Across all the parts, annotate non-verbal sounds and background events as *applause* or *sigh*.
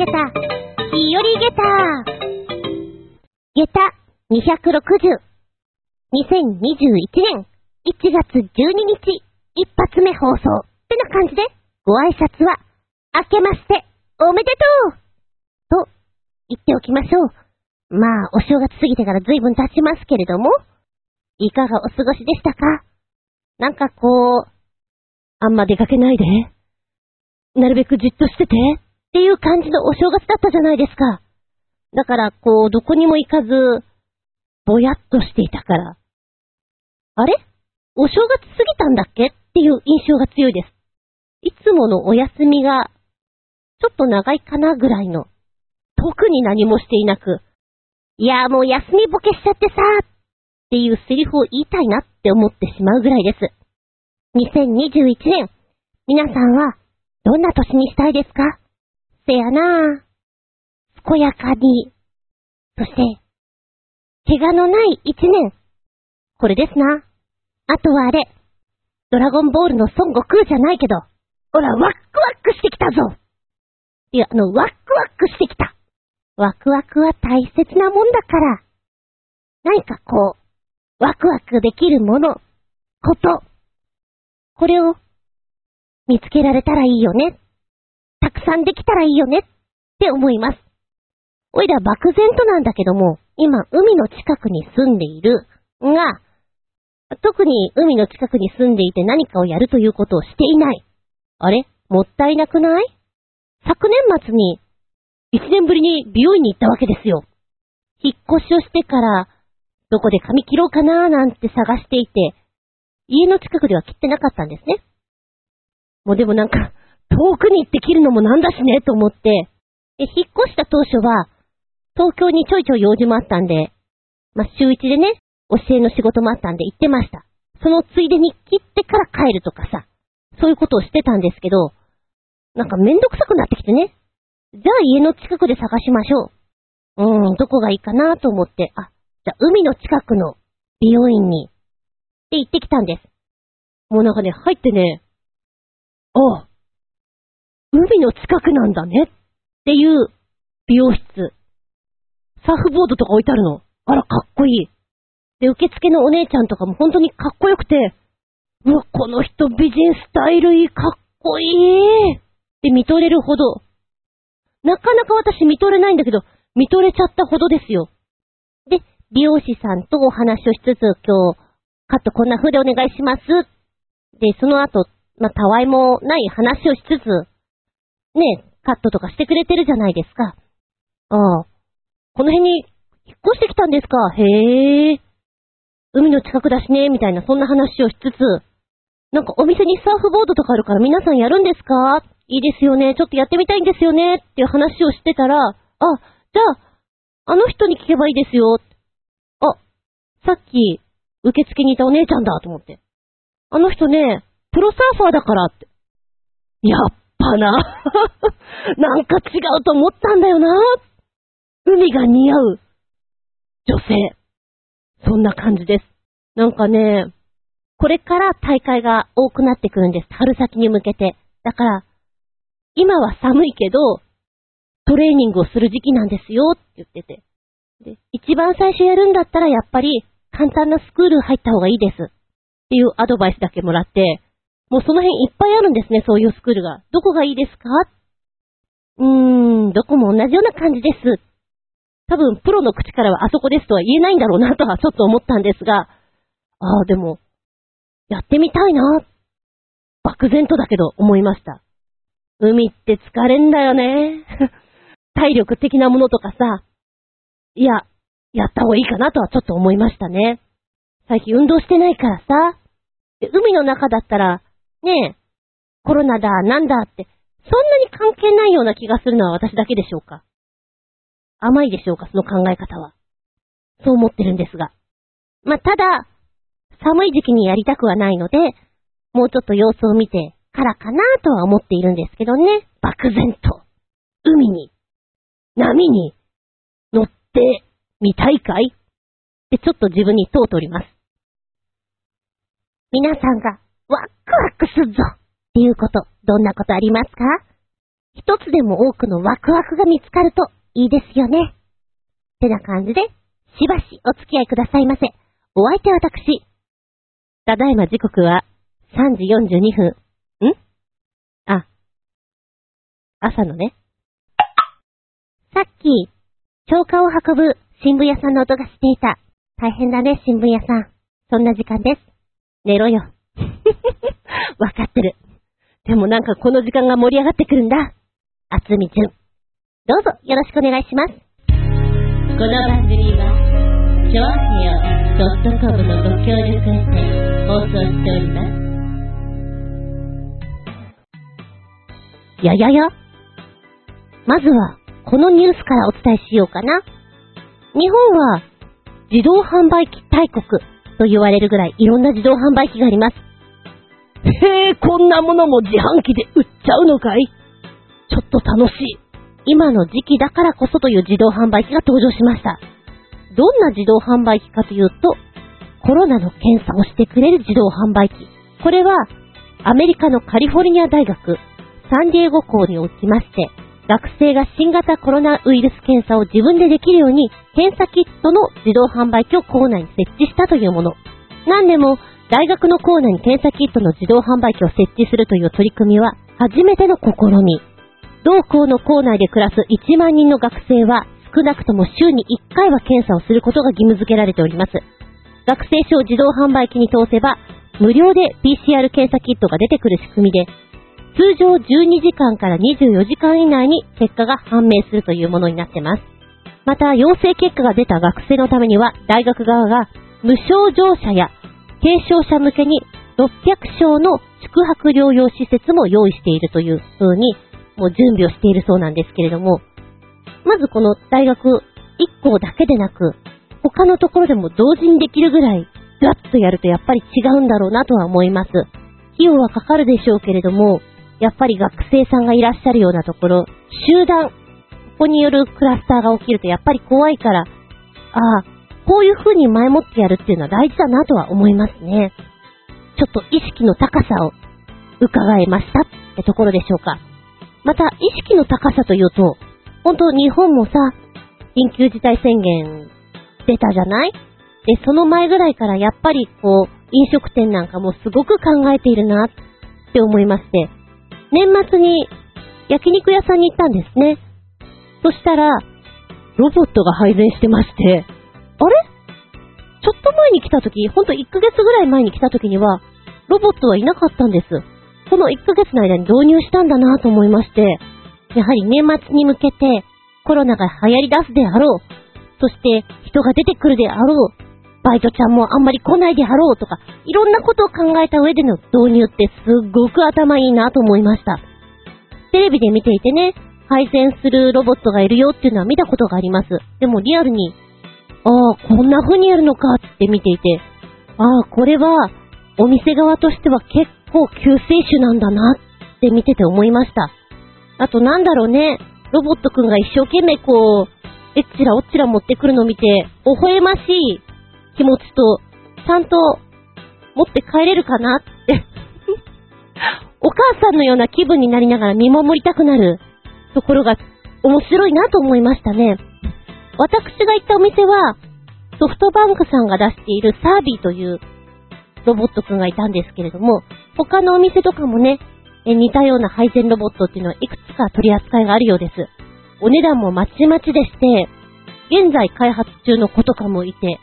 げた、日和げた。げた260。2021年1月12日、一発目放送。ってな感じで、ご挨拶は、明けまして、おめでとうと、言っておきましょう。まあ、お正月過ぎてから随分経ちますけれども、いかがお過ごしでしたかなんかこう、あんま出かけないで。なるべくじっとしてて。っていう感じのお正月だったじゃないですか。だから、こう、どこにも行かず、ぼやっとしていたから。あれ？お正月過ぎたんだっけ？っていう印象が強いです。いつものお休みが、ちょっと長いかなぐらいの。特に何もしていなく、いやもう休みボケしちゃってさっていうセリフを言いたいなって思ってしまうぐらいです。2021年、皆さんはどんな年にしたいですか？せやなぁ。健やかに。そして、怪我のない一年。これですな。あとはあれ、ドラゴンボールの孫悟空じゃないけど、ほら、ワックワックしてきたぞいや、あの、ワックワックしてきた。ワクワクは大切なもんだから、何かこう、ワクワクできるもの、こと、これを見つけられたらいいよね。さんできたらいいよねって思います。おいら漠然となんだけども、今海の近くに住んでいるが、特に海の近くに住んでいて何かをやるということをしていない。あれ？もったいなくない？昨年末に、一年ぶりに美容院に行ったわけですよ。引っ越しをしてから、どこで髪切ろうかなーなんて探していて、家の近くでは切ってなかったんですね。もうでもなんか、遠くに行って切るのもなんだしね、と思って、で、引っ越した当初は、東京にちょいちょい用事もあったんで、まあ、週一でね、教えの仕事もあったんで行ってました。そのついでに切ってから帰るとかさ、そういうことをしてたんですけど、なんかめんどくさくなってきてね。じゃあ家の近くで探しましょう。うーん、どこがいいかなと思って、あ、じゃあ海の近くの美容院に、って行ってきたんです。もうなんかね、入ってね、ああ、海の近くなんだねっていう美容室。サーフボードとか置いてあるの。あら、かっこいい。で、受付のお姉ちゃんとかも本当にかっこよくて、うわ、この人美人スタイルいい、かっこいいって見とれるほど。なかなか私見とれないんだけど、見とれちゃったほどですよ。で、美容師さんとお話をしつつ、今日、カットこんな風でお願いします。で、その後、まあ、たわいもない話をしつつ、ね、カットとかしてくれてるじゃないですか。ああ、この辺に引っ越してきたんですか？へえ。海の近くだしね、みたいなそんな話をしつつ、なんかお店にサーフボードとかあるから皆さんやるんですか？いいですよね。ちょっとやってみたいんですよね。っていう話をしてたら、あ、じゃあ、あの人に聞けばいいですよ。あ、さっき、受付にいたお姉ちゃんだと思って。あの人ね、プロサーファーだからって。やっぱな。*laughs* なんか違うと思ったんだよな。海が似合う女性。そんな感じです。なんかね、これから大会が多くなってくるんです。春先に向けて。だから、今は寒いけど、トレーニングをする時期なんですよって言ってて。で、一番最初やるんだったらやっぱり簡単なスクール入った方がいいです。っていうアドバイスだけもらって、もうその辺いっぱいあるんですね、そういうスクールが。どこがいいですか？うーん、どこも同じような感じです。多分プロの口からはあそこですとは言えないんだろうなとはちょっと思ったんですが、ああ、でも、やってみたいな。漠然とだけど思いました。海って疲れんだよね。*laughs* 体力的なものとかさ、いや、やった方がいいかなとはちょっと思いましたね。最近運動してないからさ、海の中だったら、ねえ、コロナだ、なんだって、そんなに関係ないような気がするのは私だけでしょうか。甘いでしょうか、その考え方は。そう思ってるんですが。まあ、ただ、寒い時期にやりたくはないので、もうちょっと様子を見てからかなとは思っているんですけどね。漠然と、海に、波に乗ってみたいかい？ってちょっと自分に問うております。皆さんがワックワクするぞっていうこと、どんなことありますか？一つでも多くのワクワクが見つかるといいですよね。てな感じで、しばしお付き合いくださいませ。お相手は私。ただいま時刻は3時42分。ん？あ、朝のね。さっき、超過を運ぶ新聞屋さんの音がしていた。大変だね、新聞屋さん。そんな時間です。寝ろよ。わかってる。でもなんかこの時間が盛り上がってくるんだ。あつみちゅん。どうぞよろしくお願いします。この番組は、ちょあへよ .com のご協力へて放送しております。やややまずは、このニュースからお伝えしようかな。日本は、自動販売機大国と言われるぐらいいろんな自動販売機があります。へえ、こんなものも自販機で売っちゃうのかい？ちょっと楽しい。今の時期だからこそという自動販売機が登場しました。どんな自動販売機かというと、コロナの検査をしてくれる自動販売機。これは、アメリカのカリフォルニア大学、サンディエゴ校におきまして、学生が新型コロナウイルス検査を自分でできるように、検査キットの自動販売機を校内に設置したというもの。何でも、大学の校内に検査キットの自動販売機を設置するという取り組みは、初めての試み。同校の校内で暮らす1万人の学生は、少なくとも週に1回は検査をすることが義務付けられております。学生証自動販売機に通せば、無料で PCR 検査キットが出てくる仕組みで、通常12時間から24時間以内に結果が判明するというものになってます。また、陽性結果が出た学生のためには、大学側が無症状者や軽症者向けに600床の宿泊療養施設も用意しているという風に、もう準備をしているそうなんですけれども、まずこの大学1校だけでなく、他のところでも同時にできるぐらい、ガッとやるとやっぱり違うんだろうなとは思います。費用はかかるでしょうけれども、やっぱり学生さんがいらっしゃるようなところ、集団、ここによるクラスターが起きるとやっぱり怖いから、ああ、こういう風に前もってやるっていうのは大事だなとは思いますね。ちょっと意識の高さを伺えましたってところでしょうか。また、意識の高さというと、本当日本もさ、緊急事態宣言出たじゃない？で、その前ぐらいからやっぱりこう、飲食店なんかもすごく考えているなって思いまして、年末に焼肉屋さんに行ったんですね。そしたら、ロボットが配膳してまして、あれ？ちょっと前に来た時、ほんと1ヶ月ぐらい前に来た時には、ロボットはいなかったんです。この1ヶ月の間に導入したんだなと思いまして、やはり年末に向けてコロナが流行り出すであろう。そして人が出てくるであろう。バイトちゃんもあんまり来ないであろうとか、いろんなことを考えた上での導入ってすっごく頭いいなと思いました。テレビで見ていてね、配線するロボットがいるよっていうのは見たことがあります。でもリアルにああ、こんな風にやるのかって見ていて、ああ、これは、お店側としては結構救世主なんだなって見てて思いました。あとなんだろうね、ロボットくんが一生懸命こう、えっちらおっちら持ってくるの見て、微笑ましい気持ちと、ちゃんと持って帰れるかなって *laughs* お母さんのような気分になりながら見守りたくなるところが面白いなと思いましたね。私が行ったお店は、ソフトバンクさんが出しているサービーというロボットくんがいたんですけれども、他のお店とかもね、似たような配膳ロボットっていうのはいくつか取り扱いがあるようです。お値段もまちまちでして、現在開発中の子とかもいて、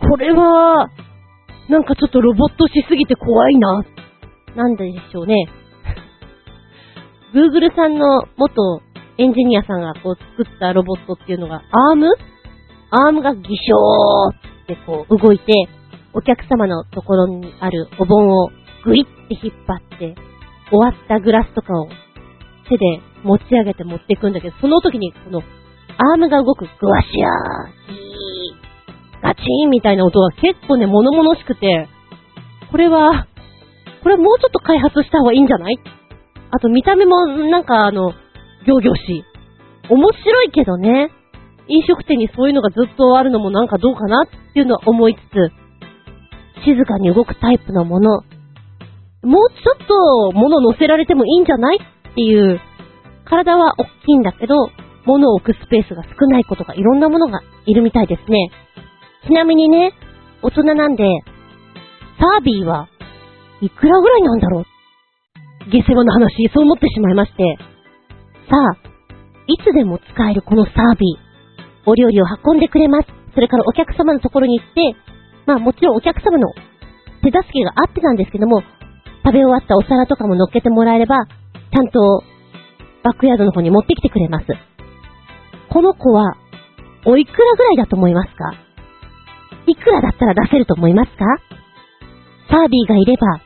これは、なんかちょっとロボットしすぎて怖いな。なんででしょうね。*laughs* Google さんの元エンジニアさんがこう作ったロボットっていうのが、アーム？アームがギショーってこう動いて、お客様のところにあるお盆をグイって引っ張って、終わったグラスとかを手で持ち上げて持っていくんだけど、その時にこのアームが動くグワシャー、ヒー、ガチーンみたいな音が結構ね、物々しくて、これは、これもうちょっと開発した方がいいんじゃない？あと見た目もなんかあの、行々し。面白いけどね。飲食店にそういうのがずっとあるのもなんかどうかなっていうのは思いつつ、静かに動くタイプのもの、もうちょっと物乗せられてもいいんじゃないっていう体は大きいんだけど、物を置くスペースが少ないことがいろんなものがいるみたいですね。ちなみにね、大人なんで、サービーはいくらぐらいなんだろう下世話の話、そう思ってしまいまして。さあ、いつでも使えるこのサービー。お料理を運んでくれます。それからお客様のところに行って、まあもちろんお客様の手助けがあってなんですけども、食べ終わったお皿とかも乗っけてもらえれば、ちゃんとバックヤードの方に持ってきてくれます。この子は、おいくらぐらいだと思いますか？いくらだったら出せると思いますか？サービーがいれば、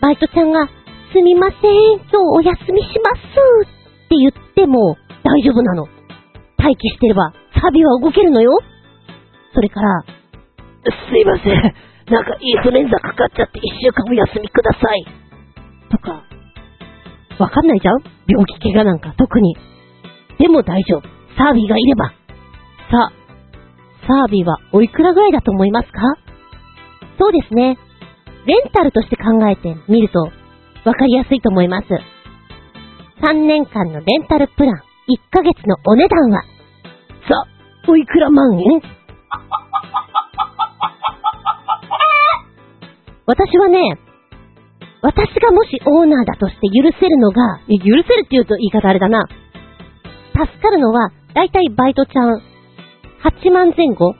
バイトちゃんが、すみません、今日お休みしますって言っても大丈夫なの。待機してれば、サービは動けるのよ。それから、すいません。なんかインフルエンザかかっちゃって一週間お休みください。とか、わかんないじゃん？病気怪我なんか特に。でも大丈夫。サービーがいれば。さあ、サービーはおいくらぐらいだと思いますか？そうですね。レンタルとして考えてみると、わかりやすいと思います。3年間のレンタルプラン、1ヶ月のお値段は、さ、おいくら万円？*laughs* 私はね、私がもしオーナーだとして許せるのが、許せるって言うと言い方あれだな。助かるのは、だいたいバイトちゃん、8万前後？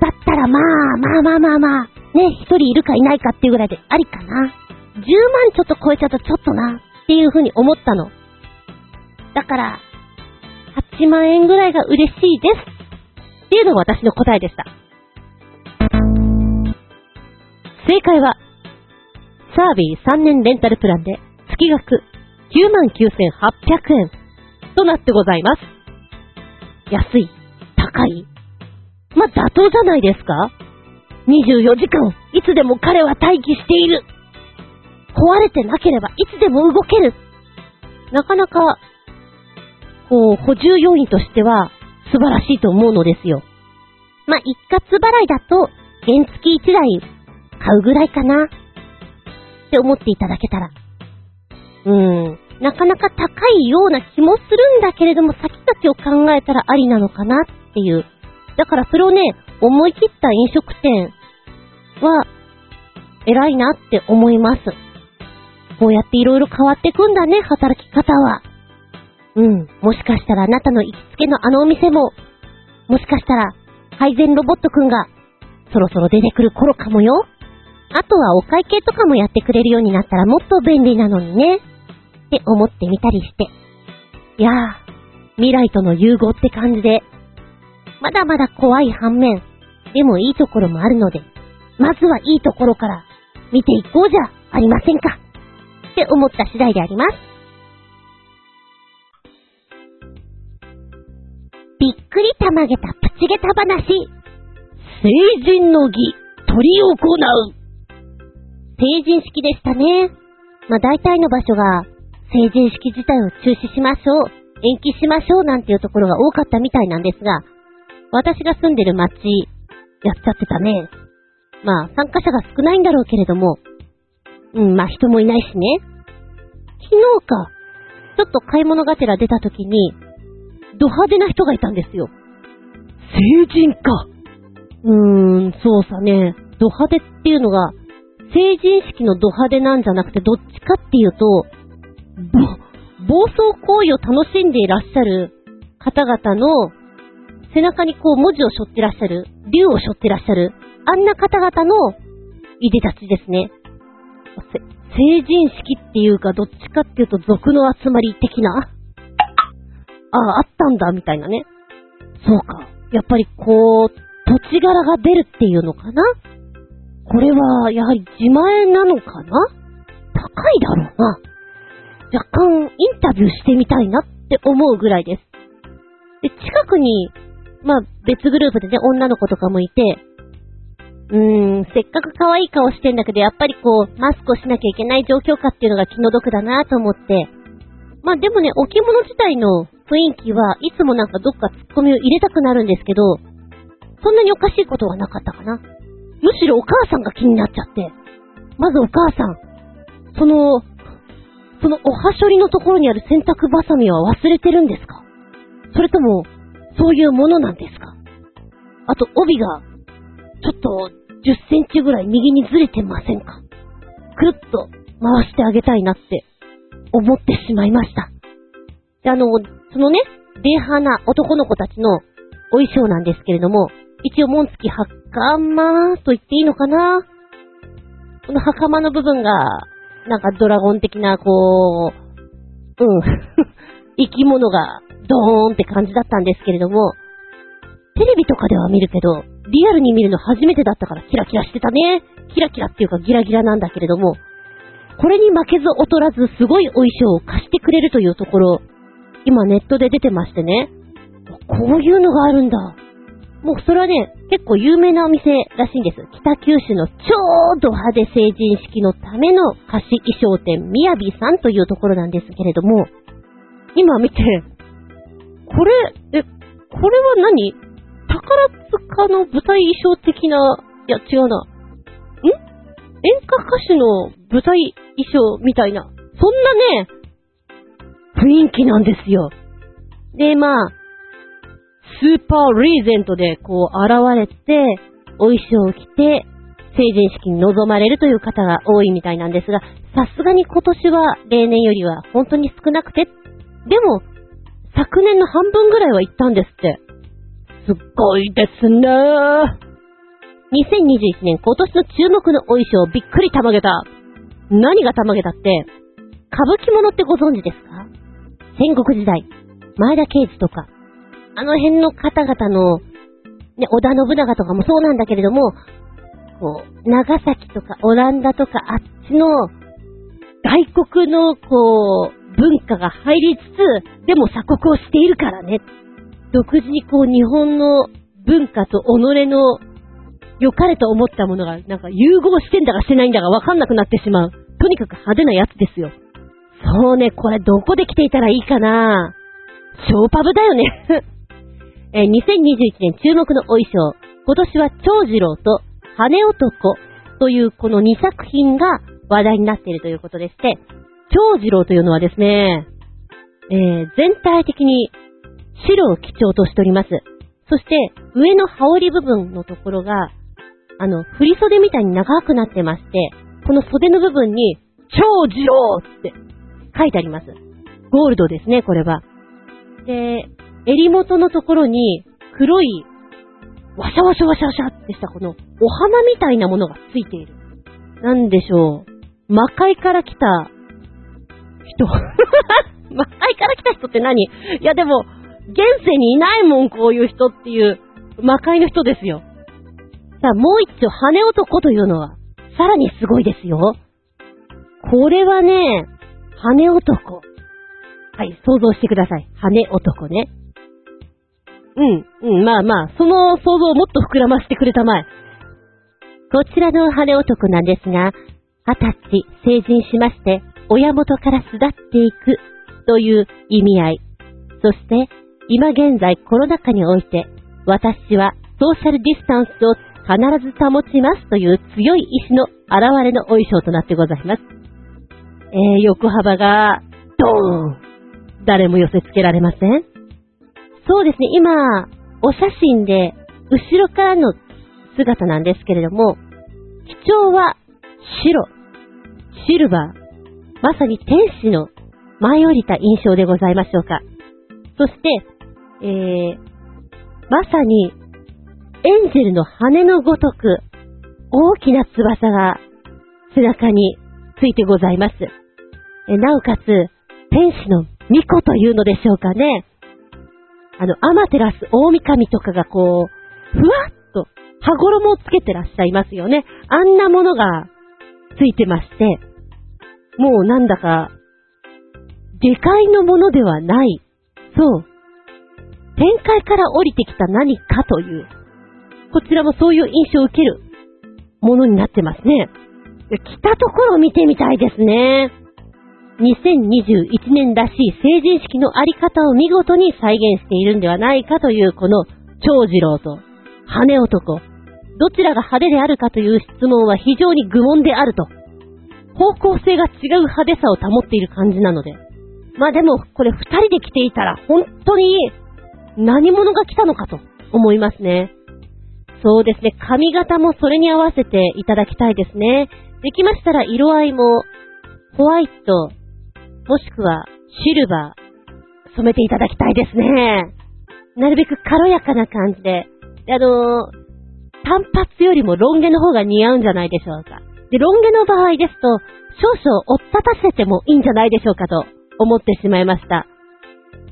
だったらまあ、まあまあまあまあ、ね、一人いるかいないかっていうぐらいでありかな。10万ちょっと超えちゃうとちょっとな、っていうふうに思ったの。だから、8万円ぐらいが嬉しいです。っていうのが私の答えでした。正解は、サービー3年レンタルプランで月額99,800円となってございます。安い高いまあ、妥当じゃないですか ?24 時間、いつでも彼は待機している。壊れてなければいつでも動ける。なかなか、こう、補充要員としては素晴らしいと思うのですよ。まあ、一括払いだと、原付き1台買うぐらいかなって思っていただけたら。うーん。なかなか高いような気もするんだけれども、先々を考えたらありなのかなっていう。だからそれをね、思い切った飲食店は、偉いなって思います。こうやっていろいろ変わってくんだね、働き方は。うん。もしかしたらあなたの行きつけのあのお店も、もしかしたら、配膳ロボットくんが、そろそろ出てくる頃かもよ。あとはお会計とかもやってくれるようになったらもっと便利なのにね。って思ってみたりして。いやー、未来との融合って感じで、まだまだ怖い反面、でもいいところもあるので、まずはいいところから見ていこうじゃありませんか。って思った次第であります。びっくりたまげたプチゲタ話。成人の儀、取り行う。成人式でしたね。まあ大体の場所が成人式自体を中止しましょう、延期しましょうなんていうところが多かったみたいなんですが、私が住んでる町、やっちゃってたね。まあ参加者が少ないんだろうけれども、うん、まあ人もいないしね。昨日か、ちょっと買い物がてら出た時に、ド派手な人がいたんですよ。成人か。うーん、そうさね、ド派手っていうのが、成人式のド派手なんじゃなくて、どっちかっていうと、ぼ暴走行為を楽しんでいらっしゃる方々の背中にこう文字を背負ってらっしゃる、竜を背負ってらっしゃる、あんな方々のいでたちですね。成人式っていうか、どっちかっていうと族の集まり的な？ああ、あったんだ、みたいなね。そうか。やっぱりこう、土地柄が出るっていうのかな？これは、やはり自前なのかな？高いだろうな。若干、インタビューしてみたいなって思うぐらいです。で、近くに、まあ、別グループでね、女の子とかもいて、うーん、せっかく可愛い顔してんだけど、やっぱりこう、マスクをしなきゃいけない状況下っていうのが気の毒だなと思って、まあでもね、置物自体の雰囲気はいつもなんかどっかツッコミを入れたくなるんですけど、そんなにおかしいことはなかったかな。むしろお母さんが気になっちゃって。まずお母さん。その、そのおはしょりのところにある洗濯バサミは忘れてるんですか？それとも、そういうものなんですか？あと、帯が、ちょっと、10センチぐらい右にずれてませんか？くるっと回してあげたいなって思ってしまいました。で、あの、そのね、デハな男の子たちのお衣装なんですけれども、一応紋付き袴と言っていいのかな？この袴の部分が、なんかドラゴン的な、こう、うん、*laughs* 生き物がドーンって感じだったんですけれども、テレビとかでは見るけど、リアルに見るの初めてだったからキラキラしてたね。キラキラっていうかギラギラなんだけれども、これに負けず劣らずすごいお衣装を貸してくれるというところ、今ネットで出てましてね、こういうのがあるんだ。もうそれはね、結構有名なお店らしいんです。北九州の超ド派手成人式のための貸し衣装店、みやびさんというところなんですけれども、今見て、これ、え、これは何？宝塚の舞台衣装的な、いや違うな。ん？演歌歌手の舞台衣装みたいな、そんなね、雰囲気なんですよ。で、まあ、スーパーリーゼントでこう現れて、お衣装を着て、成人式に臨まれるという方が多いみたいなんですが、さすがに今年は例年よりは本当に少なくて、でも、昨年の半分ぐらいは行ったんですって。すっごいですね。2021年今年の注目のお衣装びっくりたまげた。何がたまげたって、歌舞伎物ってご存知ですか？戦国時代、前田慶次とか、あの辺の方々の、ね、織田信長とかもそうなんだけれども、こう、長崎とかオランダとかあっちの外国のこう、文化が入りつつ、でも鎖国をしているからね。独自にこう日本の文化と己の良かれと思ったものがなんか融合してんだかしてないんだかわかんなくなってしまう。とにかく派手なやつですよ。そうね、これどこで着ていたらいいかなショーパブだよね。*laughs* え2021年注目のお衣装。今年は長次郎と羽男というこの2作品が話題になっているということでして、長次郎というのはですね、えー全体的に白を基調としております。そして、上の羽織部分のところが、あの、振袖みたいに長くなってまして、この袖の部分に、超次郎って書いてあります。ゴールドですね、これは。で、襟元のところに、黒い、わしゃわしゃわしゃわしゃってしたこの、お花みたいなものがついている。なんでしょう。魔界から来た人。*laughs* 魔界から来た人って何？いやでも、現世にいないもん、こういう人っていう、魔界の人ですよ。さあ、もう一丁、羽男というのは、さらにすごいですよ。これはね、羽男。はい、想像してください。羽男ね。うん、うん、まあまあ、その想像をもっと膨らませてくれたまえ。こちらの羽男なんですが、二十歳成人しまして、親元から巣立っていくという意味合い。そして、今現在コロナ禍において、私はソーシャルディスタンスを必ず保ちますという強い意志の現れのお衣装となってございます。えー、横幅が、ドーン。誰も寄せ付けられません。そうですね、今、お写真で、後ろからの姿なんですけれども、基調は白、シルバー、まさに天使の舞い降りた印象でございましょうか。そして、えー、まさに、エンジェルの羽のごとく、大きな翼が背中についてございます。えなおかつ、天使の巫女というのでしょうかね。あの、アマテラス大神とかがこう、ふわっと羽衣をつけてらっしゃいますよね。あんなものがついてまして、もうなんだか、下界のものではない。そう。天界から降りてきた何かという、こちらもそういう印象を受けるものになってますね。来たところを見てみたいですね。2021年らしい成人式のあり方を見事に再現しているんではないかというこの長次郎と羽男。どちらが派手であるかという質問は非常に愚問であると方向性が違う派手さを保っている感じなので。まあでも、これ二人で来ていたら、本当に何者が来たのかと思いますね。そうですね、髪型もそれに合わせていただきたいですね。できましたら色合いも、ホワイト、もしくはシルバー、染めていただきたいですね。なるべく軽やかな感じで。であのー単発よりもロン毛の方が似合うんじゃないでしょうか。で、ロン毛の場合ですと、少々追っ立たせてもいいんじゃないでしょうかと思ってしまいました。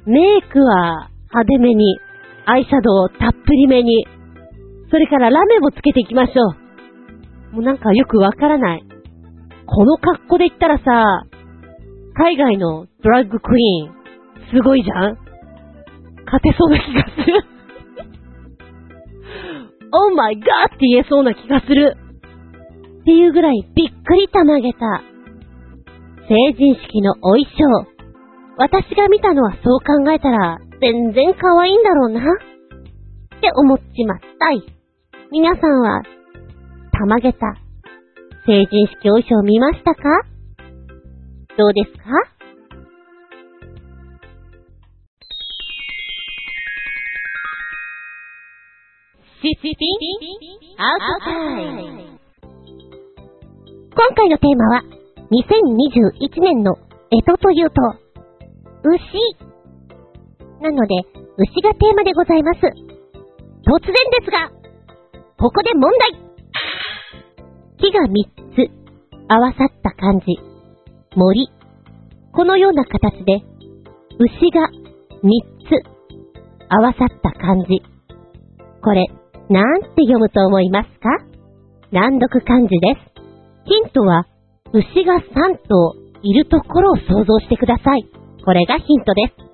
メイクは派手めに、アイシャドウをたっぷりめに、それからラメもつけていきましょう。もうなんかよくわからない。この格好で言ったらさ、海外のドラッグクイーン、すごいじゃん？勝てそうな気がする。*laughs* Oh my god! って言えそうな気がする。っていうぐらいびっくりたまげた。成人式のお衣装。私が見たのはそう考えたら全然可愛いんだろうな。って思っちまったい。皆さんは、たまげた、成人式お衣装見ましたか？どうですか？シシピアウトタイム今回のテーマは、2021年の干支というと、牛。なので、牛がテーマでございます。突然ですが、ここで問題木が3つ合わさった感じ。森。このような形で、牛が3つ合わさった感じ。これ、なんて読むと思いますか？難読漢字です。ヒントは、牛が3頭いるところを想像してください。これがヒントです。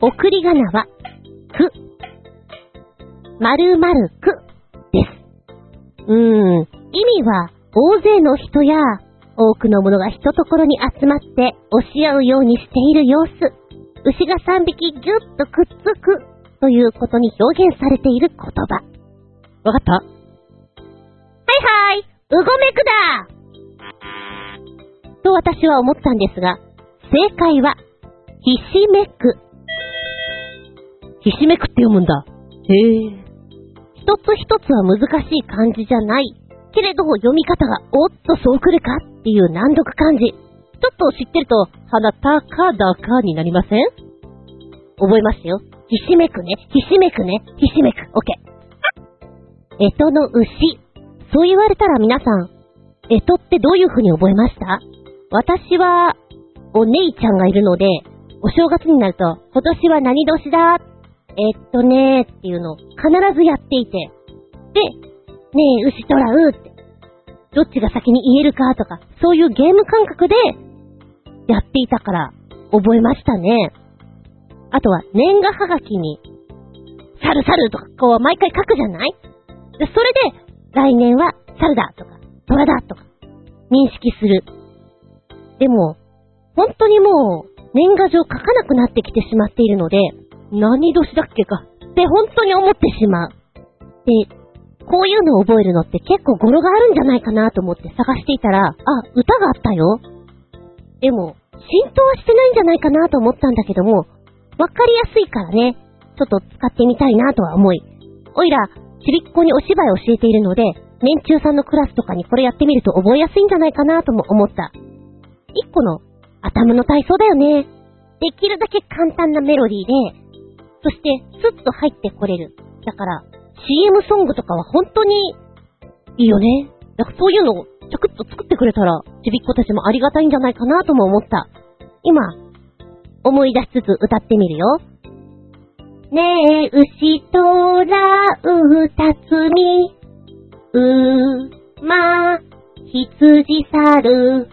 送り仮名は、く。〇〇くです。うーん、意味は、大勢の人や、多くのものが一ところに集まって押し合うようにしている様子。牛が3匹ぎゅっとくっつくということに表現されている言葉。わかったはいはい、うごめくだと私は思ったんですが、正解は、ひしめく。ひしめくって読むんだ。へえ。一つ一つは難しい漢字じゃない。けれど読み方がおっとそうくるかっていう難読漢字。ちょっと知ってると、鼻たかだかになりません？覚えましたよ。ひしめくね、ひしめくね、ひしめく。オッケー。えとの牛。そう言われたら皆さん、えとってどういう風に覚えました？私は、お姉ちゃんがいるので、お正月になると、今年は何年だ？えっとねーっていうのを必ずやっていて。で、ねえ、牛とらうって。どっちが先に言えるかとか、そういうゲーム感覚でやっていたから覚えましたね。あとは年賀はがきに、猿猿とかこう毎回書くじゃない？で、それで来年は猿だとか、虎だとか認識する。でも、本当にもう年賀状書かなくなってきてしまっているので、何年だっけかって本当に思ってしまう。で、こういうのを覚えるのって結構語呂があるんじゃないかなと思って探していたら、あ、歌があったよ。でも、浸透はしてないんじゃないかなと思ったんだけども、わかりやすいからね、ちょっと使ってみたいなとは思い。おいら、ちびっこにお芝居を教えているので、年中さんのクラスとかにこれやってみると覚えやすいんじゃないかなとも思った。一個の頭の体操だよね。できるだけ簡単なメロディーで、そして、スッと入ってこれる。だから、CM ソングとかは本当に、いいよね。だかそういうのを、ちょくっと作ってくれたら、ちびっ子たちもありがたいんじゃないかなとも思った。今、思い出しつつ歌ってみるよ。ねえ、牛とらうたつみ、う、ま、羊猿、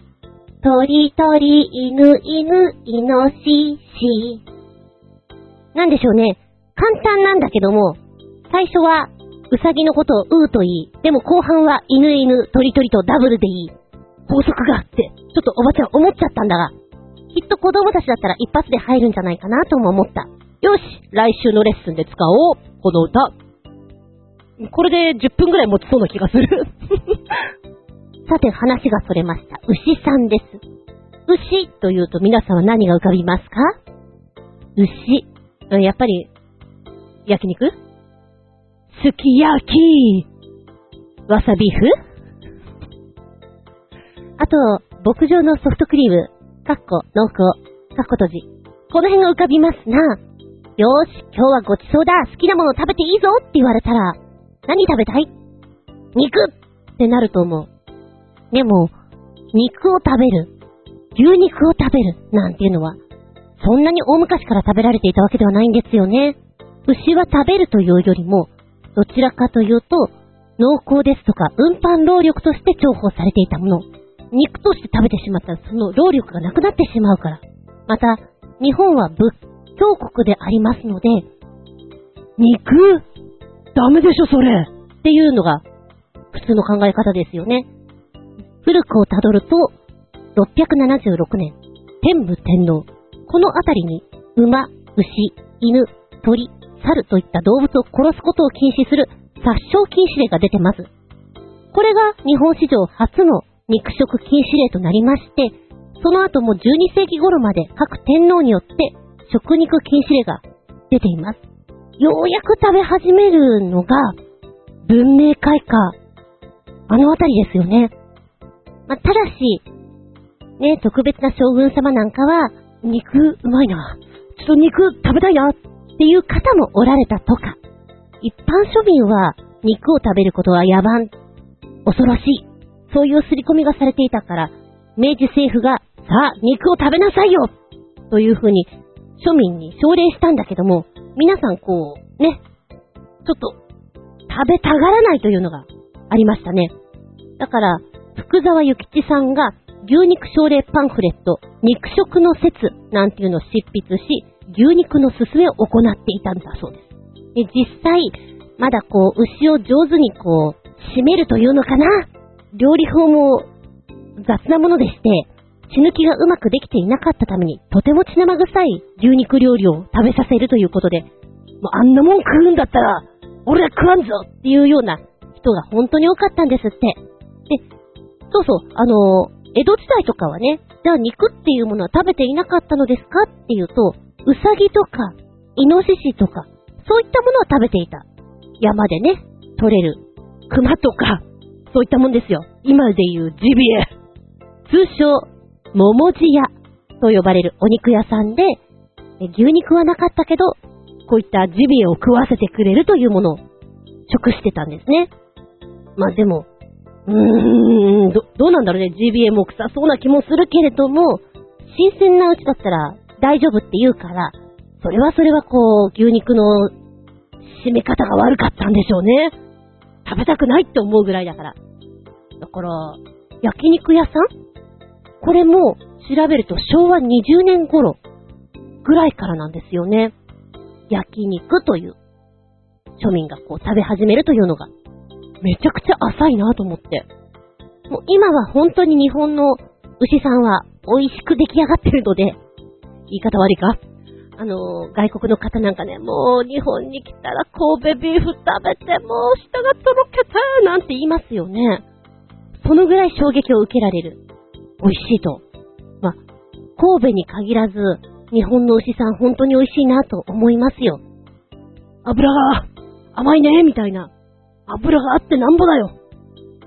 鳥鳥犬犬イノシシ。なんでしょうね。簡単なんだけども、最初は、うさぎのことをうーと言い、でも後半は犬犬、鳥鳥とダブルでいい。法則があって、ちょっとおばちゃん思っちゃったんだが、きっと子供たちだったら一発で入るんじゃないかなとも思った。よし、来週のレッスンで使おう、この歌。これで10分ぐらい持ちそうな気がする。*laughs* さて話がそれました。牛さんです。牛というと皆さんは何が浮かびますか？牛。うんやっぱり、焼肉？すき焼き。わさビーフあと、牧場のソフトクリーム、かっこ、濃厚、かっこ閉じ。この辺が浮かびますな。よーし、今日はごちそうだ。好きなもの食べていいぞ。って言われたら、何食べたい？肉。ってなると思う。でも、肉を食べる、牛肉を食べる。なんていうのは、そんなに大昔から食べられていたわけではないんですよね。牛は食べるというよりも、どちらかというと、濃厚ですとか運搬労力として重宝されていたもの。肉として食べてしまったらその労力がなくなってしまうから。また、日本は仏教国でありますので、肉？ダメでしょ、それ。っていうのが普通の考え方ですよね。古くをたどると、676年、天武天皇。このあたりに、馬、牛、犬、鳥、猿といった動物を殺すことを禁止する殺傷禁止令が出てます。これが日本史上初の肉食禁止令となりまして、その後も12世紀頃まで各天皇によって食肉禁止令が出ています。ようやく食べ始めるのが文明開化。あのあたりですよね。まあ、ただし、ね、特別な将軍様なんかは、肉うまいな。ちょっと肉食べたいなっていう方もおられたとか。一般庶民は肉を食べることは野蛮、恐ろしい。そういう刷り込みがされていたから、明治政府が、さあ、肉を食べなさいよというふうに庶民に奨励したんだけども、皆さんこう、ね、ちょっと食べたがらないというのがありましたね。だから、福沢諭吉さんが牛肉奨励パンフレット、肉食の説なんていうのを執筆し、牛肉の勧めを行っていたんだそうです。で、実際、まだこう、牛を上手にこう、締めるというのかな？料理法も雑なものでして、血抜きがうまくできていなかったために、とても血生臭い牛肉料理を食べさせるということで、もうあんなもん食うんだったら、俺は食わんぞっていうような人が本当に多かったんですって。で、そうそう、あの江戸時代とかはね、じゃあ肉っていうものは食べていなかったのですかっていうと、うさぎとか、イノシシとか、そういったものは食べていた。山でね、取れる、熊とか、そういったもんですよ。今で言うジビエ。通称、桃地屋と呼ばれるお肉屋さんで、牛肉はなかったけど、こういったジビエを食わせてくれるというものを食してたんですね。まあでも、うーん、ど、どうなんだろうね。GBA も臭そうな気もするけれども、新鮮なうちだったら大丈夫って言うから、それはそれはこう、牛肉の締め方が悪かったんでしょうね。食べたくないって思うぐらいだから。だから、焼肉屋さん？これも調べると昭和20年頃ぐらいからなんですよね。焼肉という庶民がこう食べ始めるというのがめちゃくちゃ浅いなと思って。もう今は本当に日本の牛さんは美味しく出来上がってるので、言い方悪いか？あの、外国の方なんかね、もう日本に来たら神戸ビーフ食べて、もう舌がとろけて、なんて言いますよね。そのぐらい衝撃を受けられる。美味しいと。まあ、神戸に限らず、日本の牛さん本当に美味しいなと思いますよ。油が甘いね、みたいな。油があってなんぼだよ。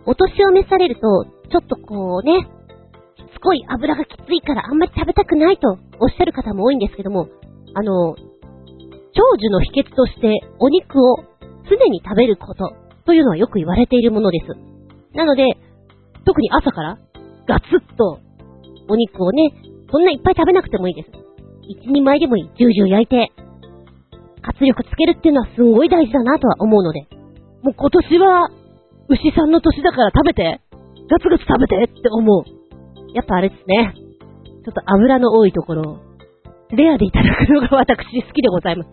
お年を召されると、ちょっとこうね、しつこい油がきついからあんまり食べたくないとおっしゃる方も多いんですけども、あの、長寿の秘訣としてお肉を常に食べることというのはよく言われているものです。なので、特に朝からガツッとお肉をね、そんないっぱい食べなくてもいいです。一人前でもいい。ジュージュー焼いて、活力つけるっていうのはすんごい大事だなとは思うので、もう今年は牛さんの年だから食べて、ガツガツ食べてって思う。やっぱあれですね。ちょっと油の多いところ、レアでいただくのが私好きでございます。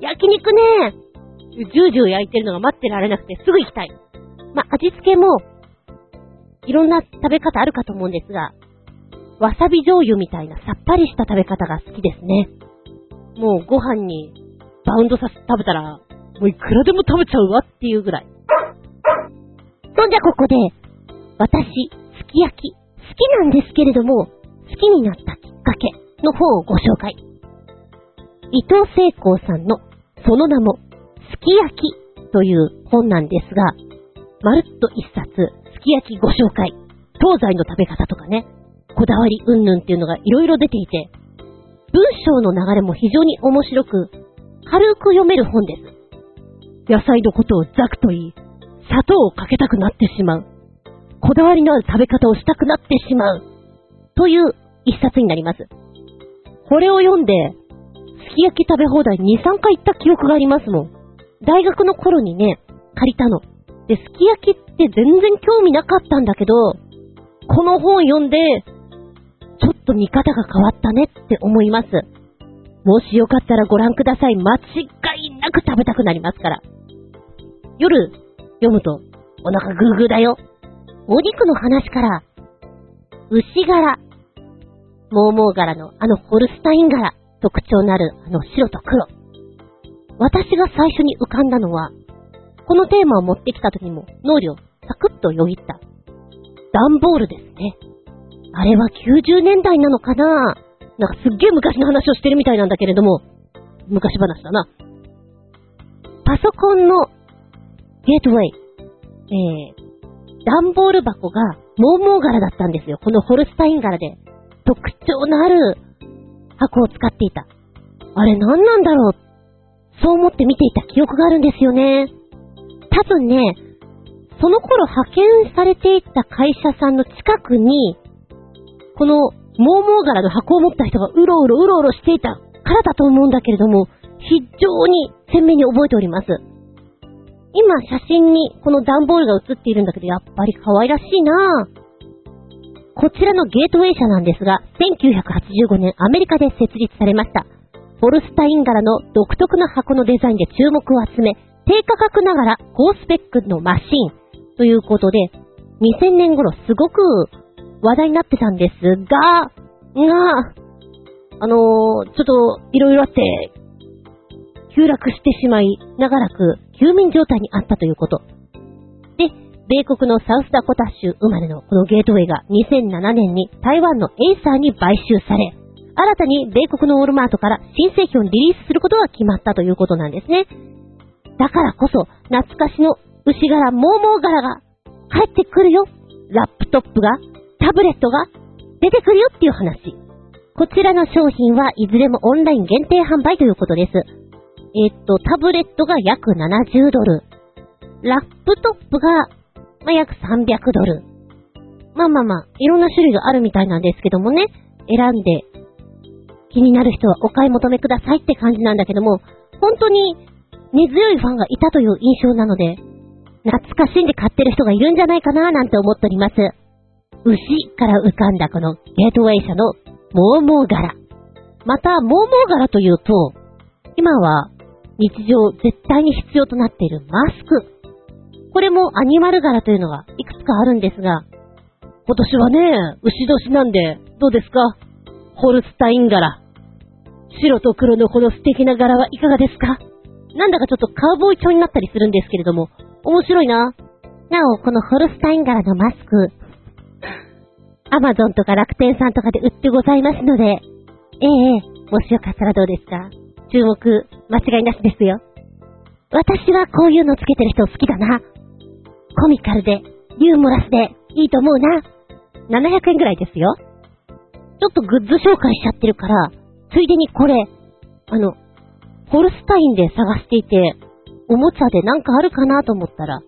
焼肉ね、ジュージュー焼いてるのが待ってられなくてすぐ行きたい。まあ、味付けも、いろんな食べ方あるかと思うんですが、わさび醤油みたいなさっぱりした食べ方が好きですね。もうご飯にバウンドさせて食べたら、もういくらでも食べちゃうわっていうぐらい。そんじゃここで、私、すき焼き、好きなんですけれども、好きになったきっかけの方をご紹介。伊藤聖光さんの、その名も、すき焼きという本なんですが、まるっと一冊、すき焼きご紹介。東西の食べ方とかね、こだわりうんぬんっていうのがいろいろ出ていて、文章の流れも非常に面白く、軽く読める本です。野菜のことをザクと言い、砂糖をかけたくなってしまう。こだわりのある食べ方をしたくなってしまう。という一冊になります。これを読んで、すき焼き食べ放題2、3回行った記憶がありますもん。大学の頃にね、借りたの。で、すき焼きって全然興味なかったんだけど、この本読んで、ちょっと見方が変わったねって思います。もしよかったらご覧ください。間違いなく食べたくなりますから。夜、読むと、お腹グーグーだよ。お肉の話から、牛柄、モーモー柄のあのホルスタイン柄、特徴のあるあの白と黒。私が最初に浮かんだのは、このテーマを持ってきた時も脳裏をサクッとよぎった、段ボールですね。あれは90年代なのかななんかすっげえ昔の話をしてるみたいなんだけれども、昔話だな。パソコンのゲートウェイ、えー、段ボール箱がモーモー柄だったんですよ。このホルスタイン柄で。特徴のある箱を使っていた。あれ何なんだろう？そう思って見ていた記憶があるんですよね。多分ね、その頃派遣されていた会社さんの近くに、このモーモー柄の箱を持った人がうろうろうろうろしていたからだと思うんだけれども、非常に鮮明に覚えております。今写真にこの段ボールが写っているんだけど、やっぱり可愛らしいなぁ。こちらのゲートウェイ社なんですが、1985年アメリカで設立されました。ホルスタイン柄の独特な箱のデザインで注目を集め、低価格ながら高スペックのマシンということで、2000年頃すごく話題になってたんですが、が、あのー、ちょっといろいろあって、急落してしまい、長らく休眠状態にあったということ。で、米国のサウスダコタ州生まれのこのゲートウェイが2007年に台湾のエイサーに買収され、新たに米国のウォルマートから新製品をリリースすることが決まったということなんですね。だからこそ、懐かしの牛柄、モーモー柄が帰ってくるよ。ラップトップが、タブレットが出てくるよっていう話。こちらの商品はいずれもオンライン限定販売ということです。えっと、タブレットが約70ドル。ラップトップが、まあ、約300ドル。まあまあまあ、いろんな種類があるみたいなんですけどもね、選んで、気になる人はお買い求めくださいって感じなんだけども、本当に根強いファンがいたという印象なので、懐かしんで買ってる人がいるんじゃないかななんて思っております。牛から浮かんだこのゲートウェイ社のモーモー柄。また、モーモー柄というと、今は日常絶対に必要となっているマスク。これもアニマル柄というのがいくつかあるんですが、今年はね、牛年なんで、どうですか？ホルスタイン柄。白と黒のこの素敵な柄はいかがですか？なんだかちょっとカウボーイ調になったりするんですけれども、面白いな。なお、このホルスタイン柄のマスク、アマゾンとか楽天さんとかで売ってございますので、ええもしよかったらどうですか？注目、間違いなしですよ。私はこういうのつけてる人好きだな。コミカルで、ユーモラスで、いいと思うな。700円ぐらいですよ。ちょっとグッズ紹介しちゃってるから、ついでにこれ、あの、ホルスタインで探していて、おもちゃでなんかあるかなと思ったら、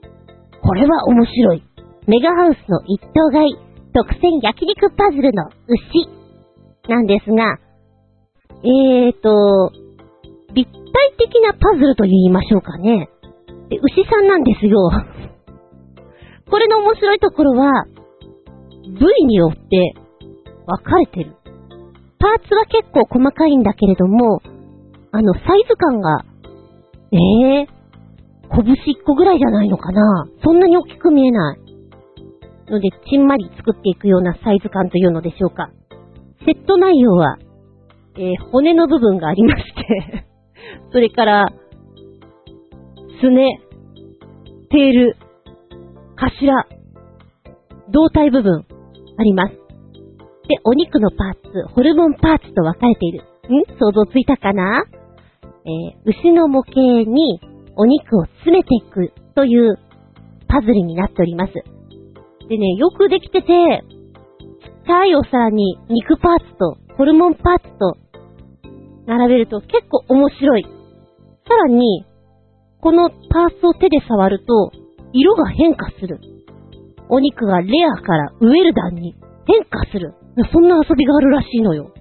これは面白い。メガハウスの一等買い、特選焼肉パズルの牛、なんですが、えーと、立体的なパズルと言いましょうかね。で、牛さんなんですよ。*laughs* これの面白いところは、部位によって分かれてる。パーツは結構細かいんだけれども、あの、サイズ感が、ええー、拳1個ぐらいじゃないのかなそんなに大きく見えない。ので、ちんまり作っていくようなサイズ感というのでしょうか。セット内容は、えー、骨の部分がありましてそれから、すね、テール、頭、胴体部分、あります。で、お肉のパーツ、ホルモンパーツと分かれている。ん？想像ついたかな？えー、牛の模型にお肉を詰めていくというパズルになっております。でね、よくできてて、ちっちゃいお皿に肉パーツとホルモンパーツと並べると結構面白い。さらに、このパーツを手で触ると、色が変化する。お肉がレアからウェルダンに変化する。そんな遊びがあるらしいのよ。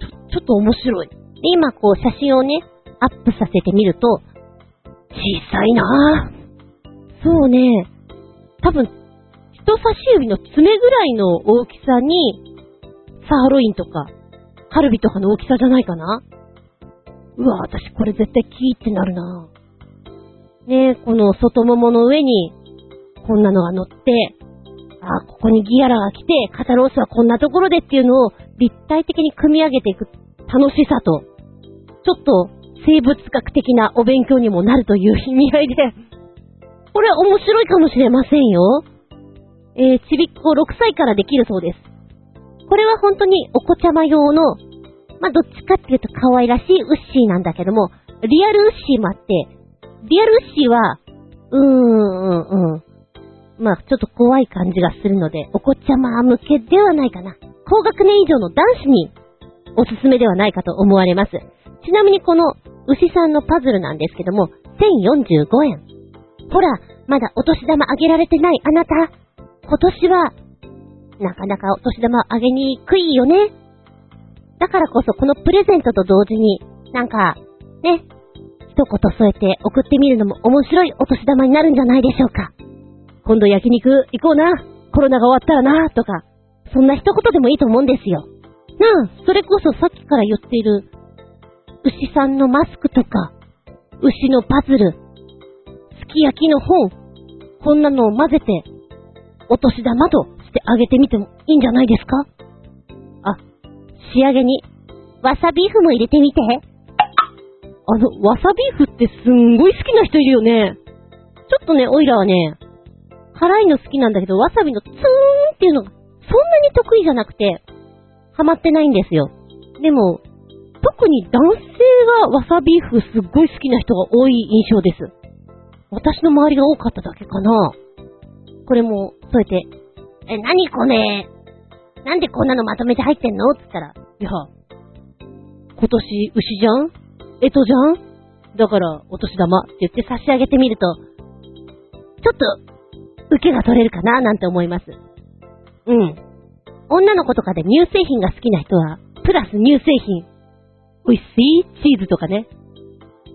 ちょ、ちょっと面白い。で、今こう写真をね、アップさせてみると、小さいなぁ。そうね、多分、人差し指の爪ぐらいの大きさに、サーロインとか、カルビとかの大きさじゃないかな？うわ、私これ絶対キーってなるなねえ、この外ももの上に、こんなのが乗って、あ、ここにギアラが来て、肩ロースはこんなところでっていうのを立体的に組み上げていく楽しさと、ちょっと生物学的なお勉強にもなるという意味合いで、これ面白いかもしれませんよ。えー、ちびっこ6歳からできるそうです。これは本当にお子ちゃま用の、まあ、どっちかっていうと可愛らしいウッシーなんだけども、リアルウッシーもあって、リアルウッシーは、うーん、うん、まあ、ちょっと怖い感じがするので、お子ちゃま向けではないかな。高学年以上の男子におすすめではないかと思われます。ちなみにこの牛さんのパズルなんですけども、1045円。ほら、まだお年玉あげられてないあなた。今年は、なかなかお年玉あげにくいよね。だからこそこのプレゼントと同時に、なんか、ね、一言添えて送ってみるのも面白いお年玉になるんじゃないでしょうか。今度焼肉行こうな。コロナが終わったらな。とか、そんな一言でもいいと思うんですよ。なあ、それこそさっきから言っている、牛さんのマスクとか、牛のパズル、すき焼きの本、こんなのを混ぜて、お年玉としてあげてみてもいいんじゃないですか？あ、仕上げに、わさビーフも入れてみて。あの、わさビーフってすんごい好きな人いるよね。ちょっとね、オイラはね、辛いの好きなんだけど、わさびのツーンっていうのが、そんなに得意じゃなくて、ハマってないんですよ。でも、特に男性がわさビーフすっごい好きな人が多い印象です。私の周りが多かっただけかな。これも、そうやって、え、なにこれ？なんでこんなのまとめて入ってんの？って言ったら、いや、今年牛じゃん？えとじゃん？だから、お年玉って言って差し上げてみると、ちょっと受けが取れるかな？なんて思います。うん。女の子とかで乳製品が好きな人は、プラス乳製品。美味しい？チーズとかね。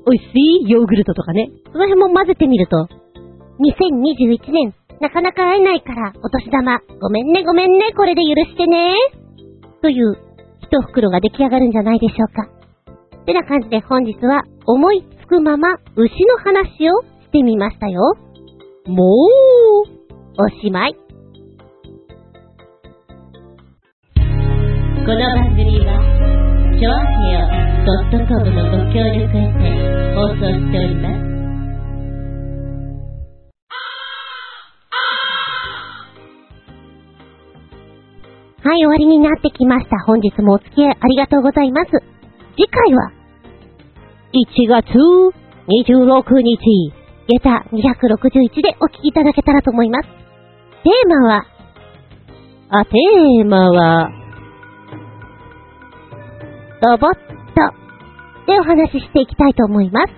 美味しい？ヨーグルトとかね。その辺も混ぜてみると、2021年、なかなか会えないから、お年玉、ごめんねごめんね、これで許してね。という、一袋が出来上がるんじゃないでしょうか。てな感じで本日は、思いつくまま、牛の話をしてみましたよ。もう、おしまい。この番組は、ちょあへよ .com のご協力へて放送しております。はい、終わりになってきました。本日もお付き合いありがとうございます。次回は、1月26日、下駄261でお聞きいただけたらと思います。テーマは、あ、テーマは、ロボットでお話ししていきたいと思います。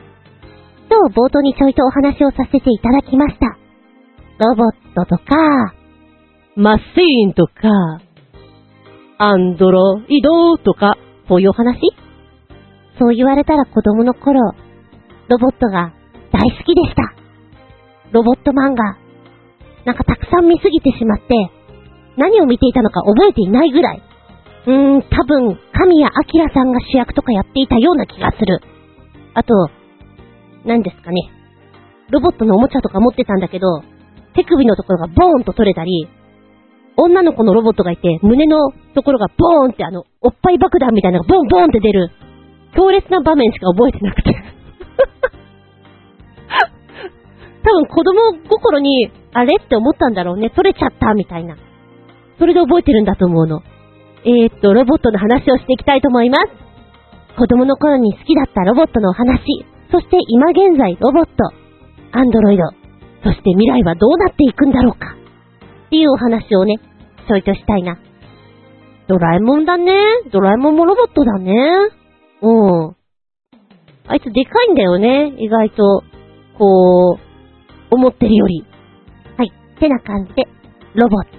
今日冒頭にちょいとお話をさせていただきました。ロボットとか、マシーンとか、アンドロイドとか、そういうお話？そう言われたら子供の頃、ロボットが大好きでした。ロボット漫画。なんかたくさん見すぎてしまって、何を見ていたのか覚えていないぐらい。うーん、多分、神谷明さんが主役とかやっていたような気がする。あと、何ですかね。ロボットのおもちゃとか持ってたんだけど、手首のところがボーンと取れたり、女の子のロボットがいて、胸のところがボーンってあの、おっぱい爆弾みたいなのがボンボーンって出る、強烈な場面しか覚えてなくて *laughs* 多分子供心に、あれって思ったんだろうね。取れちゃった、みたいな。それで覚えてるんだと思うの。えー、っと、ロボットの話をしていきたいと思います。子供の頃に好きだったロボットのお話、そして今現在ロボット、アンドロイド、そして未来はどうなっていくんだろうか。っていうお話をね、ちょいとしたいな。ドラえもんだね。ドラえもんもロボットだね。うん。あいつでかいんだよね。意外と、こう、思ってるより。はい。ってな感じで、ロボット。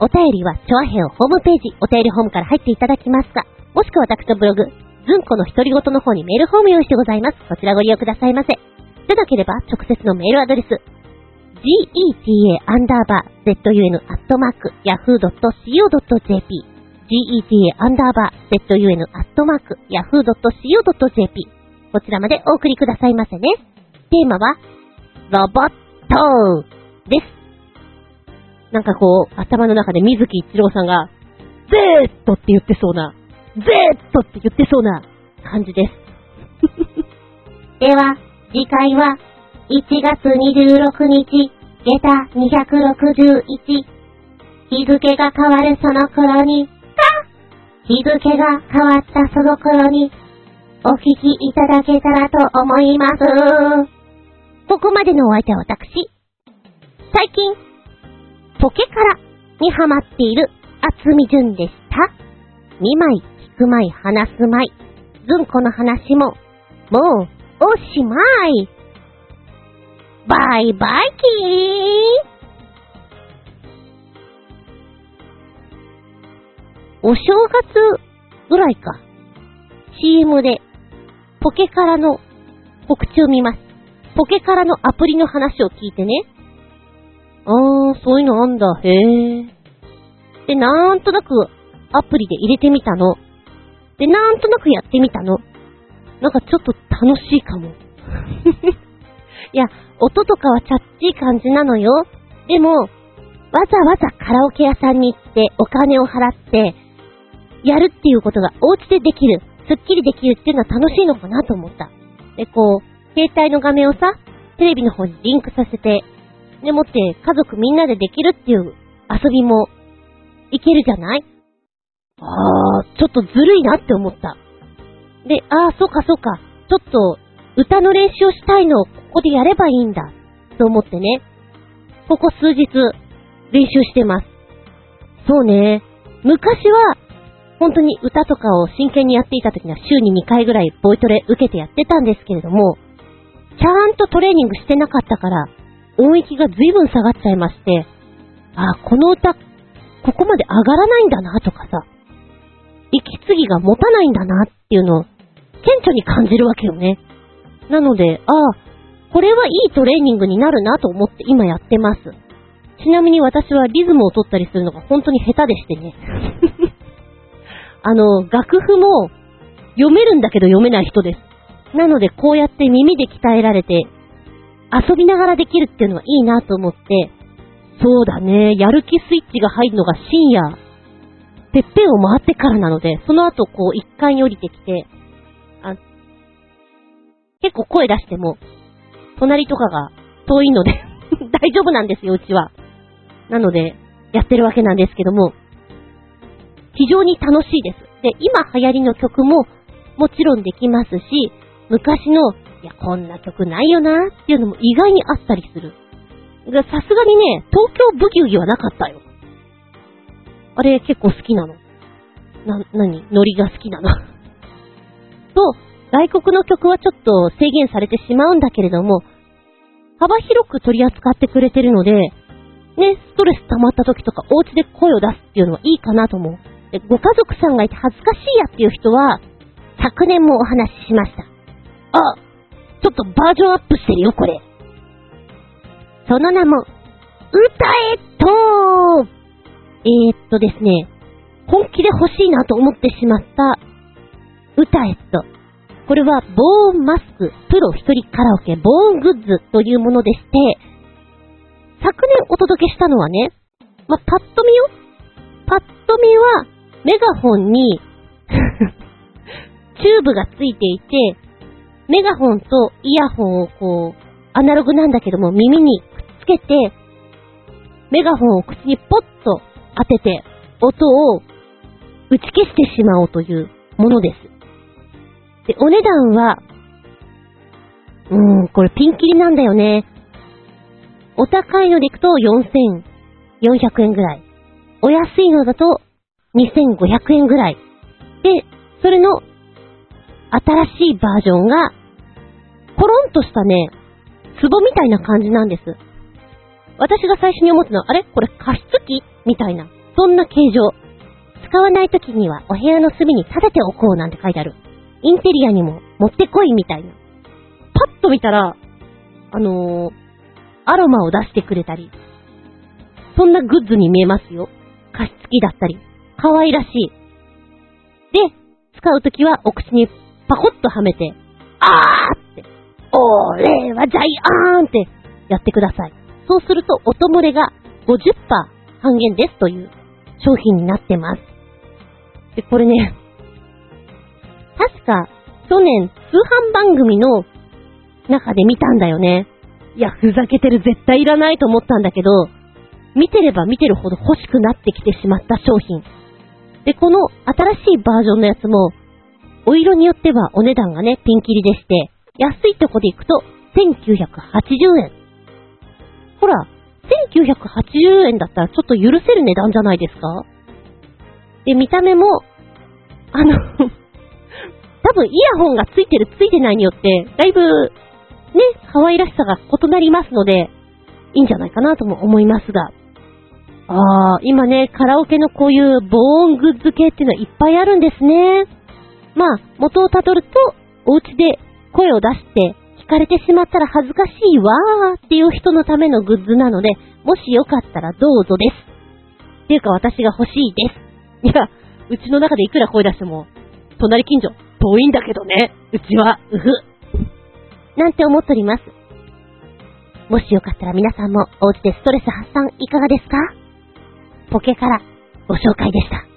お便りは、チョアヘオホームページ、お便りホームから入っていただきますか、もしくは私のブログ、ズンコの独り言の方にメールフォーム用意してございます。こちらご利用くださいませ。でなければ、直接のメールアドレス、geta-zun-yahoo.co.jp geta-zun-yahoo.co.jp こちらまでお送りくださいませね。テーマは、ロボットです。なんかこう、頭の中で水木一郎さんが、ゼーットって言ってそうな、ゼーットって言ってそうな感じです。*laughs* では、次回は、1月26日、下駄261。日付が変わるその頃に、か日付が変わったその頃に、お聞きいただけたらと思います。ここまでのお相手は私。最近、ポケカラにハマっている厚み純でした。見舞い、聞く舞い、話す舞い。ずんこの話も、もう、おしまい。バイバイキーお正月ぐらいか。CM で、ポケカラの告知を見ます。ポケカラのアプリの話を聞いてね。あー、そういうのあんだ、へー。で、なんとなくアプリで入れてみたの。で、なんとなくやってみたの。なんかちょっと楽しいかも。いや、音とかはチャッチい感じなのよ。でも、わざわざカラオケ屋さんに行ってお金を払って、やるっていうことがお家でできる、すっきりできるっていうのは楽しいのかなと思った。で、こう、携帯の画面をさ、テレビの方にリンクさせて、でもって家族みんなでできるっていう遊びもいけるじゃない？あー、ちょっとずるいなって思った。で、あー、そうかそうか、ちょっと歌の練習をしたいのをここでやればいいんだ、と思ってね。ここ数日練習してます。そうね、昔は本当に歌とかを真剣にやっていた時には週に2回ぐらいボイトレ受けてやってたんですけれども、ちゃんとトレーニングしてなかったから、音域が随分下がっちゃいまして、あ、この歌、ここまで上がらないんだなとかさ、息継ぎが持たないんだなっていうのを、顕著に感じるわけよね。なので、ああ、これはいいトレーニングになるなと思って今やってます。ちなみに私はリズムを取ったりするのが本当に下手でしてね。*laughs* あの、楽譜も読めるんだけど読めない人です。なのでこうやって耳で鍛えられて遊びながらできるっていうのはいいなと思って、そうだね、やる気スイッチが入るのが深夜、てっぺんを回ってからなので、その後こう一階に降りてきて、結構声出しても、隣とかが遠いので *laughs* 大丈夫なんですよ、うちは。なので、やってるわけなんですけども、非常に楽しいです。で、今流行りの曲ももちろんできますし、昔の、いや、こんな曲ないよなっていうのも意外にあったりする。さすがにね、東京ブギウギはなかったよ。あれ結構好きなの。な、なにノリが好きなの。と、外国の曲はちょっと制限されてしまうんだけれども、幅広く取り扱ってくれてるので、ね、ストレス溜まった時とかお家で声を出すっていうのはいいかなと思う。でご家族さんがいて恥ずかしいやっていう人は、昨年もお話ししました。あ、ちょっとバージョンアップしてるよ、これ。その名も、歌えっとえー、っとですね、本気で欲しいなと思ってしまった、歌えと。これは、ボーンマスクプロ一人カラオケボーングッズというものでして、昨年お届けしたのはね、まあ、パッと見よ？パッと見は、メガホンに *laughs* チューブがついていて、メガホンとイヤホンをこう、アナログなんだけども耳にくっつけて、メガホンを口にポッと当てて、音を打ち消してしまおうというものです。で、お値段は、うーん、これピンキリなんだよね。お高いのでいくと4400円ぐらい。お安いのだと2500円ぐらい。で、それの新しいバージョンが、コロンとしたね、壺みたいな感じなんです。私が最初に思ったのは、あれ？これ加湿器みたいな。そんな形状。使わない時にはお部屋の隅に立てておこうなんて書いてある。インテリアにも持ってこいみたいな。パッと見たら、あのー、アロマを出してくれたり、そんなグッズに見えますよ。加湿器だったり、可愛らしい。で、使うときはお口にパコッとはめて、あーって、俺はジャイアーンってやってください。そうすると音漏れが50%半減ですという商品になってます。で、これね、確か去年通販番組の中で見たんだよね。いや、ふざけてる絶対いらないと思ったんだけど、見てれば見てるほど欲しくなってきてしまった商品。で、この新しいバージョンのやつも、お色によってはお値段がね、ピンキリでして、安いとこで行くと1980円。ほら、1980円だったらちょっと許せる値段じゃないですか？で、見た目も、あの多分イヤホンがついてるついてないによって、だいぶ、ね、可愛らしさが異なりますので、いいんじゃないかなとも思いますが。あー、今ね、カラオケのこういう防音グッズ系っていうのはいっぱいあるんですね。まあ、元をたどると、お家で声を出して聞かれてしまったら恥ずかしいわーっていう人のためのグッズなので、もしよかったらどうぞです。っていうか私が欲しいです。いや、うちの中でいくら声出しても、隣近所、遠いんだけどね。うちは、うふ。なんて思っております。もしよかったら皆さんもお家でストレス発散いかがですか？ポケからご紹介でした。